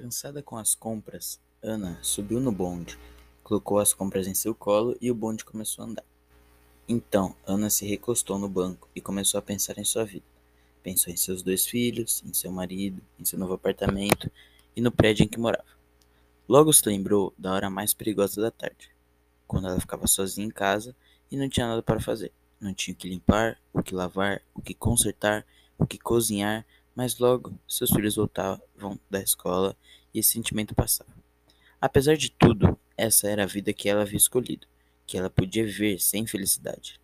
Cansada com as compras, Ana subiu no bonde, colocou as compras em seu colo e o bonde começou a andar. Então, Ana se recostou no banco e começou a pensar em sua vida. Pensou em seus dois filhos, em seu marido, em seu novo apartamento e no prédio em que morava. Logo se lembrou da hora mais perigosa da tarde, quando ela ficava sozinha em casa e não tinha nada para fazer. Não tinha o que limpar, o que lavar, o que consertar, o que cozinhar, mas logo seus filhos voltavam da escola e esse sentimento passava. Apesar de tudo, essa era a vida que ela havia escolhido, que ela podia viver sem felicidade.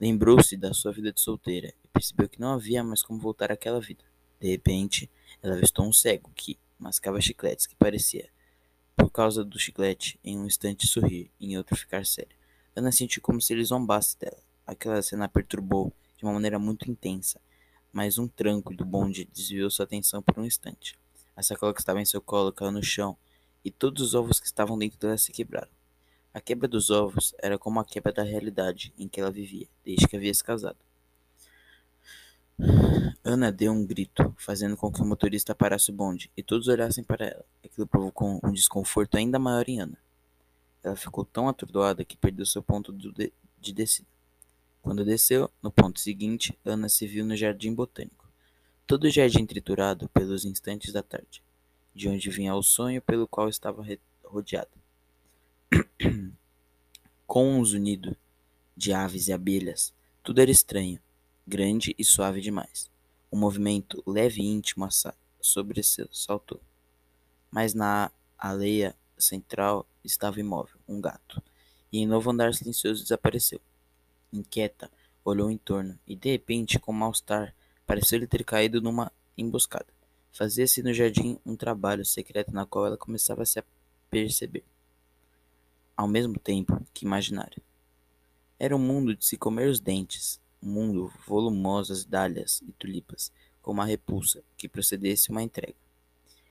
Lembrou-se da sua vida de solteira e percebeu que não havia mais como voltar àquela vida. De repente, ela avistou um cego que mascava chicletes que parecia, por causa do chiclete, em um instante sorrir, em outro ficar sério. Ana sentiu como se ele zombasse dela. Aquela cena a perturbou de uma maneira muito intensa mas um tranco do bonde desviou sua atenção por um instante. A sacola que estava em seu colo caiu no chão e todos os ovos que estavam dentro dela se quebraram. A quebra dos ovos era como a quebra da realidade em que ela vivia, desde que havia se casado. Ana deu um grito, fazendo com que o motorista parasse o bonde e todos olhassem para ela. Aquilo provocou um desconforto ainda maior em Ana. Ela ficou tão atordoada que perdeu seu ponto de descida. Quando desceu, no ponto seguinte, Ana se viu no jardim botânico. Todo o jardim triturado pelos instantes da tarde, de onde vinha o sonho pelo qual estava rodeada. Com um zunido de aves e abelhas, tudo era estranho, grande e suave demais. Um movimento leve e íntimo sobressaltou. Mas na aleia central estava imóvel, um gato, e em novo andar silencioso desapareceu inquieta, olhou em torno e, de repente, com mal-estar, pareceu-lhe ter caído numa emboscada. Fazia-se no jardim um trabalho secreto na qual ela começava a se perceber, ao mesmo tempo que imaginário. Era um mundo de se comer os dentes, um mundo volumosas dálias e tulipas, com uma repulsa que procedesse uma entrega.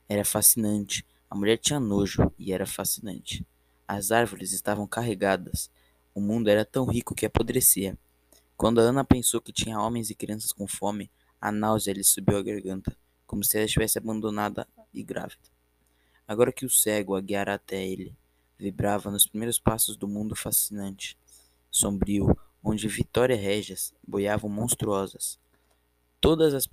Era fascinante. A mulher tinha nojo e era fascinante. As árvores estavam carregadas o mundo era tão rico que apodrecia. Quando Ana pensou que tinha homens e crianças com fome, a náusea lhe subiu à garganta, como se ela estivesse abandonada e grávida. Agora que o cego a guiara até ele, vibrava nos primeiros passos do mundo fascinante, sombrio, onde Vitória Régias boiavam monstruosas. Todas as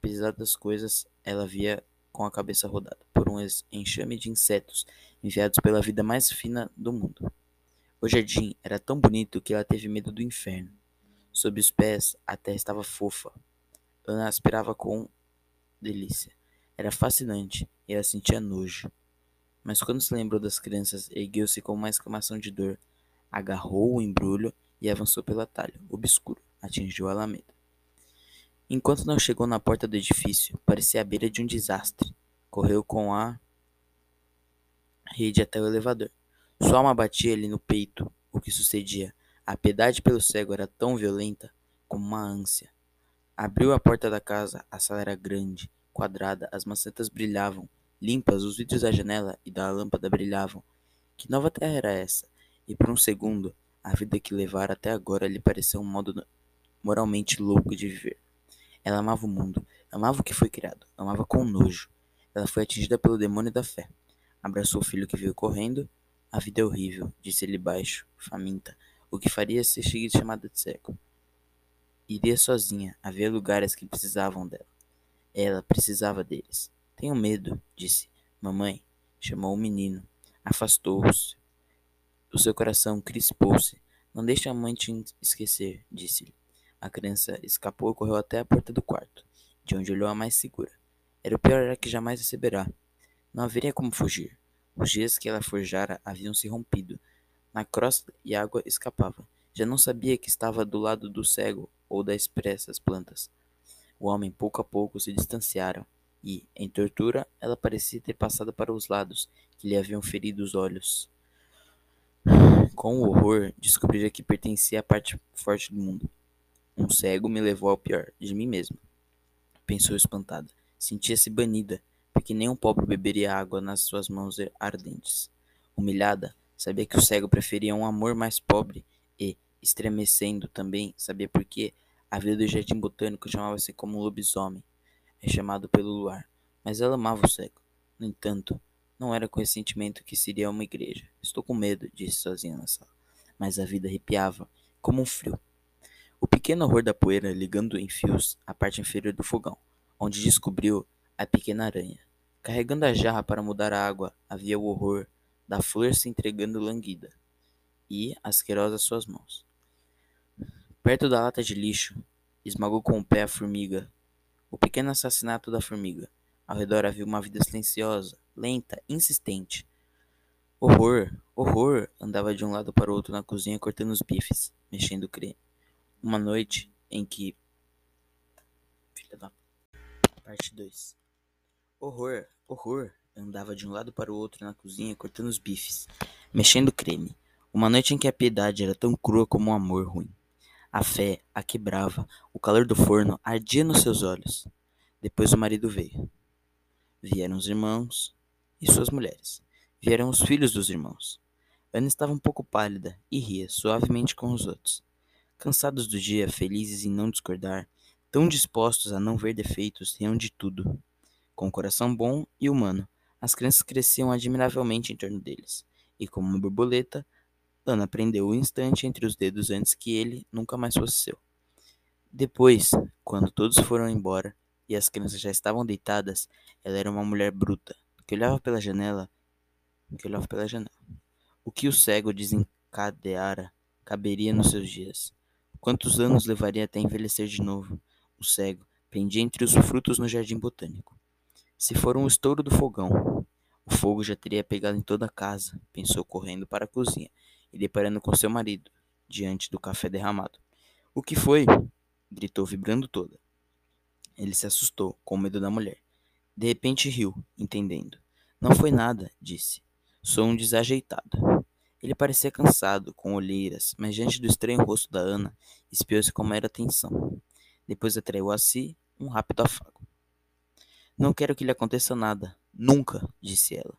pesadas coisas ela via com a cabeça rodada por um enxame de insetos enviados pela vida mais fina do mundo. O jardim era tão bonito que ela teve medo do inferno. Sob os pés, a terra estava fofa. Ana aspirava com delícia. Era fascinante e ela sentia nojo. Mas quando se lembrou das crianças, ergueu-se com uma exclamação de dor, agarrou o embrulho e avançou pelo atalho, obscuro, atingiu a alameda. Enquanto não chegou na porta do edifício, parecia à beira de um desastre. Correu com a rede até o elevador. Sua alma batia-lhe no peito o que sucedia. A piedade pelo cego era tão violenta como uma ânsia. Abriu a porta da casa, a sala era grande, quadrada, as macetas brilhavam, limpas, os vidros da janela e da lâmpada brilhavam. Que nova terra era essa? E por um segundo, a vida que levara até agora lhe pareceu um modo moralmente louco de viver. Ela amava o mundo, amava o que foi criado, amava com nojo. Ela foi atingida pelo demônio da fé. Abraçou o filho que veio correndo a vida é horrível, disse ele baixo, faminta. O que faria se seguir chamada de seco? Iria sozinha, havia lugares que precisavam dela. Ela precisava deles. Tenho medo, disse. Mamãe, chamou o menino. Afastou-se. O seu coração crispou-se. Não deixe a mãe te esquecer, disse-lhe. A criança escapou e correu até a porta do quarto, de onde olhou a mais segura. Era o pior era que jamais receberá. Não haveria como fugir. Os dias que ela forjara haviam se rompido. Na crosta e água escapava. Já não sabia que estava do lado do cego ou das expressas plantas. O homem pouco a pouco se distanciara e, em tortura, ela parecia ter passado para os lados que lhe haviam ferido os olhos. Com o horror, descobrira que pertencia à parte forte do mundo. Um cego me levou ao pior, de mim mesmo. Pensou espantada. Sentia-se banida, porque nenhum pobre beberia água nas suas mãos ardentes. Humilhada, sabia que o cego preferia um amor mais pobre e, estremecendo também, sabia por que a vida do jardim botânico chamava-se como um lobisomem, é chamado pelo luar. Mas ela amava o cego. No entanto, não era com esse sentimento que se iria a uma igreja. Estou com medo, disse sozinha na sala. Mas a vida arrepiava, como um frio. O pequeno horror da poeira ligando em fios a parte inferior do fogão, onde descobriu a pequena aranha. Carregando a jarra para mudar a água, havia o horror da flor se entregando languida e asquerosa suas mãos. Perto da lata de lixo, esmagou com o pé a formiga. O pequeno assassinato da formiga. Ao redor havia uma vida silenciosa, lenta, insistente. Horror, horror, andava de um lado para o outro na cozinha cortando os bifes, mexendo o creme. Uma noite em que. Filha da. Parte 2. Horror, horror, andava de um lado para o outro na cozinha cortando os bifes, mexendo o creme. Uma noite em que a piedade era tão crua como o um amor ruim. A fé a quebrava, o calor do forno ardia nos seus olhos. Depois o marido veio. Vieram os irmãos e suas mulheres. Vieram os filhos dos irmãos. Ana estava um pouco pálida e ria suavemente com os outros. Cansados do dia, felizes em não discordar, tão dispostos a não ver defeitos, riam de tudo. Com um coração bom e humano, as crianças cresciam admiravelmente em torno deles, e como uma borboleta, Ana prendeu o instante entre os dedos antes que ele nunca mais fosse seu. Depois, quando todos foram embora e as crianças já estavam deitadas, ela era uma mulher bruta, que olhava pela janela, que olhava pela janela. O que o cego desencadeara caberia nos seus dias. Quantos anos levaria até envelhecer de novo? O cego pendia entre os frutos no jardim botânico. Se for um estouro do fogão, o fogo já teria pegado em toda a casa, pensou correndo para a cozinha e deparando com seu marido, diante do café derramado. O que foi? gritou, vibrando toda. Ele se assustou, com medo da mulher. De repente riu, entendendo. Não foi nada, disse. Sou um desajeitado. Ele parecia cansado, com olheiras, mas diante do estranho rosto da Ana, espiou-se com mera atenção. Depois atraiu a si um rápido afago. Não quero que lhe aconteça nada. Nunca, disse ela.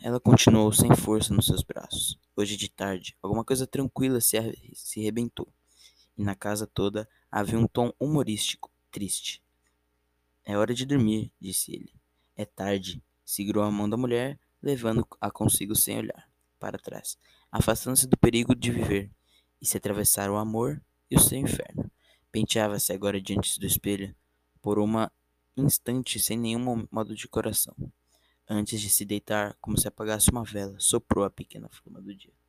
Ela continuou sem força nos seus braços. Hoje de tarde, alguma coisa tranquila se, se rebentou, e na casa toda havia um tom humorístico, triste. É hora de dormir, disse ele. É tarde. Segurou a mão da mulher, levando-a consigo sem olhar para trás, afastando-se do perigo de viver e se atravessar o amor e o seu inferno. Penteava-se agora diante do espelho por um instante sem nenhum modo de coração. Antes de se deitar, como se apagasse uma vela, soprou a pequena flama do dia.